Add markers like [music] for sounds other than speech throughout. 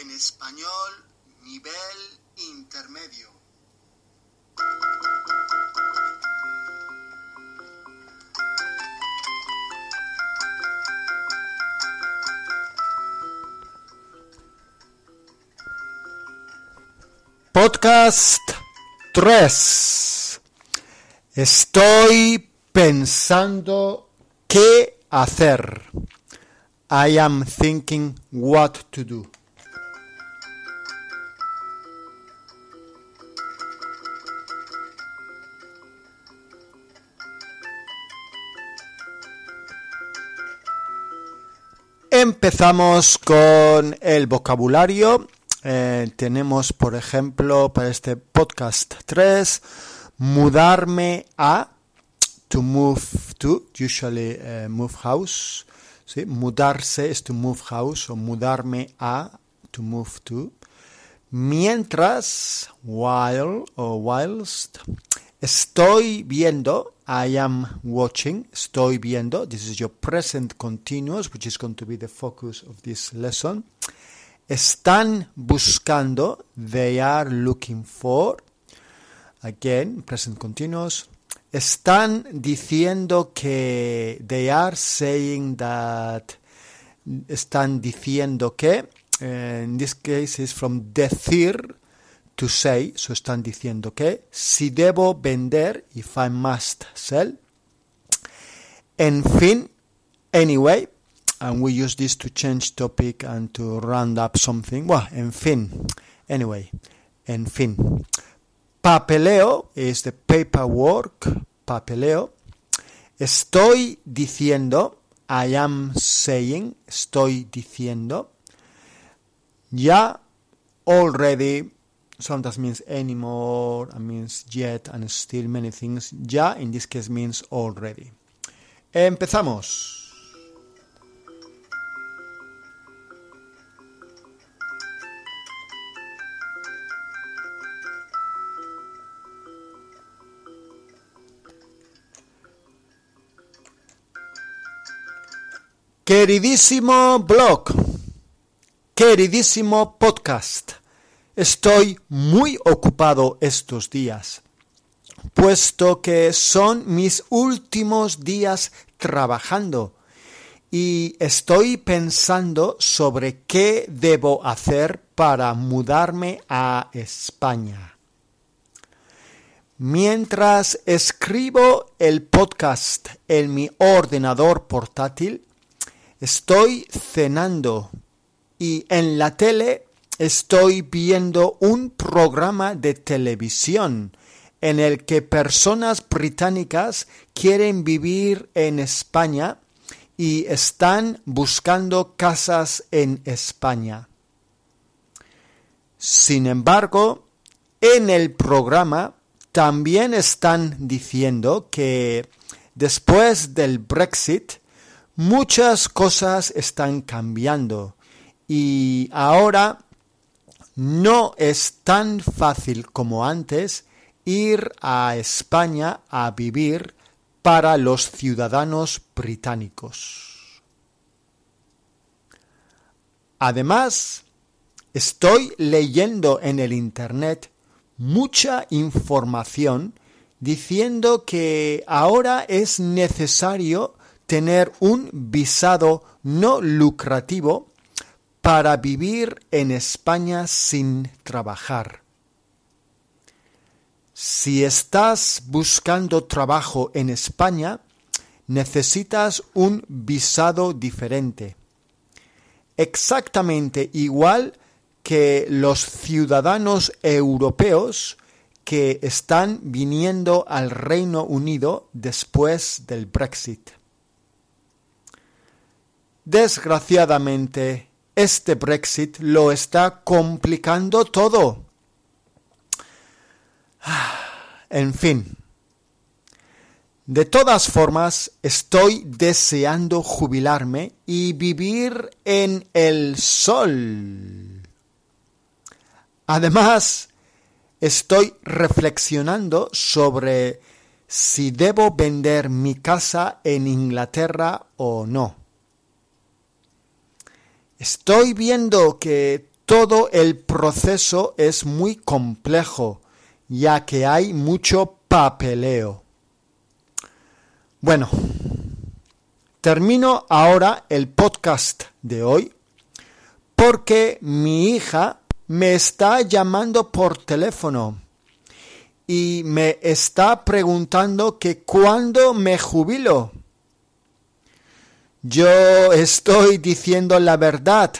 en español nivel intermedio. Podcast 3. Estoy pensando qué hacer. I am thinking what to do. Empezamos con el vocabulario. Eh, tenemos, por ejemplo, para este podcast 3, mudarme a, to move to, usually uh, move house. ¿sí? Mudarse es to move house o mudarme a, to move to. Mientras, while o whilst, estoy viendo, I am watching, estoy viendo, this is your present continuous, which is going to be the focus of this lesson. Están buscando, they are looking for, again, present continuous. Están diciendo que, they are saying that, están diciendo que, eh, in this case is from decir to say, so están diciendo que, si debo vender, if I must sell. En fin, anyway, and we use this to change topic and to round up something. Well, en fin, anyway, en fin. Papeleo is the paperwork, papeleo. Estoy diciendo, I am saying, estoy diciendo. Ya, already, sometimes means anymore, and means yet, and still many things. Ya, in this case, means already. Empezamos. Queridísimo blog, queridísimo podcast, estoy muy ocupado estos días, puesto que son mis últimos días trabajando y estoy pensando sobre qué debo hacer para mudarme a España. Mientras escribo el podcast en mi ordenador portátil, Estoy cenando y en la tele estoy viendo un programa de televisión en el que personas británicas quieren vivir en España y están buscando casas en España. Sin embargo, en el programa también están diciendo que después del Brexit muchas cosas están cambiando y ahora no es tan fácil como antes ir a España a vivir para los ciudadanos británicos. Además, estoy leyendo en el Internet mucha información diciendo que ahora es necesario tener un visado no lucrativo para vivir en España sin trabajar. Si estás buscando trabajo en España, necesitas un visado diferente. Exactamente igual que los ciudadanos europeos que están viniendo al Reino Unido después del Brexit. Desgraciadamente, este Brexit lo está complicando todo. En fin. De todas formas, estoy deseando jubilarme y vivir en el sol. Además, estoy reflexionando sobre si debo vender mi casa en Inglaterra o no. Estoy viendo que todo el proceso es muy complejo, ya que hay mucho papeleo. Bueno, termino ahora el podcast de hoy porque mi hija me está llamando por teléfono y me está preguntando que cuándo me jubilo. Yo estoy diciendo la verdad,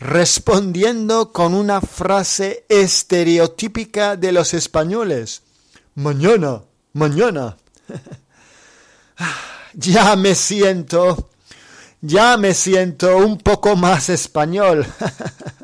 respondiendo con una frase estereotípica de los españoles. Mañana, mañana. [laughs] ya me siento, ya me siento un poco más español. [laughs]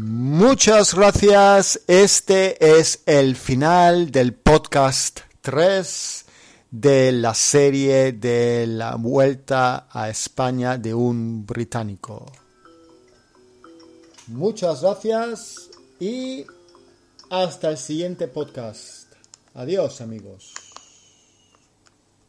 Muchas gracias. Este es el final del podcast 3 de la serie de la vuelta a España de un británico. Muchas gracias y hasta el siguiente podcast. Adiós amigos.